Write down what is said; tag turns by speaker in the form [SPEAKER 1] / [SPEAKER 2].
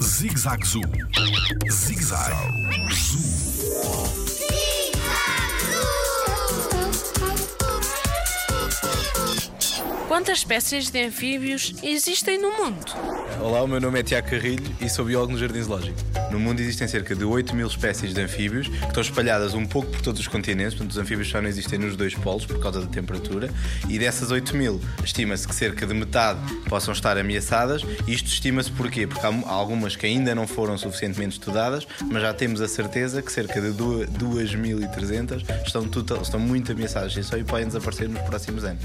[SPEAKER 1] Zig Zag Zoo. Zig Zag Zoo.
[SPEAKER 2] Quantas espécies de anfíbios existem no mundo?
[SPEAKER 3] Olá, o meu nome é Tiago Carrilho e sou biólogo no Jardim Zoológico. No mundo existem cerca de 8 mil espécies de anfíbios que estão espalhadas um pouco por todos os continentes, portanto, os anfíbios só não existem nos dois polos por causa da temperatura. E dessas 8 mil, estima-se que cerca de metade possam estar ameaçadas. Isto estima-se porquê? Porque há algumas que ainda não foram suficientemente estudadas, mas já temos a certeza que cerca de 2.300 estão, estão muito ameaçadas e só podem desaparecer nos próximos anos.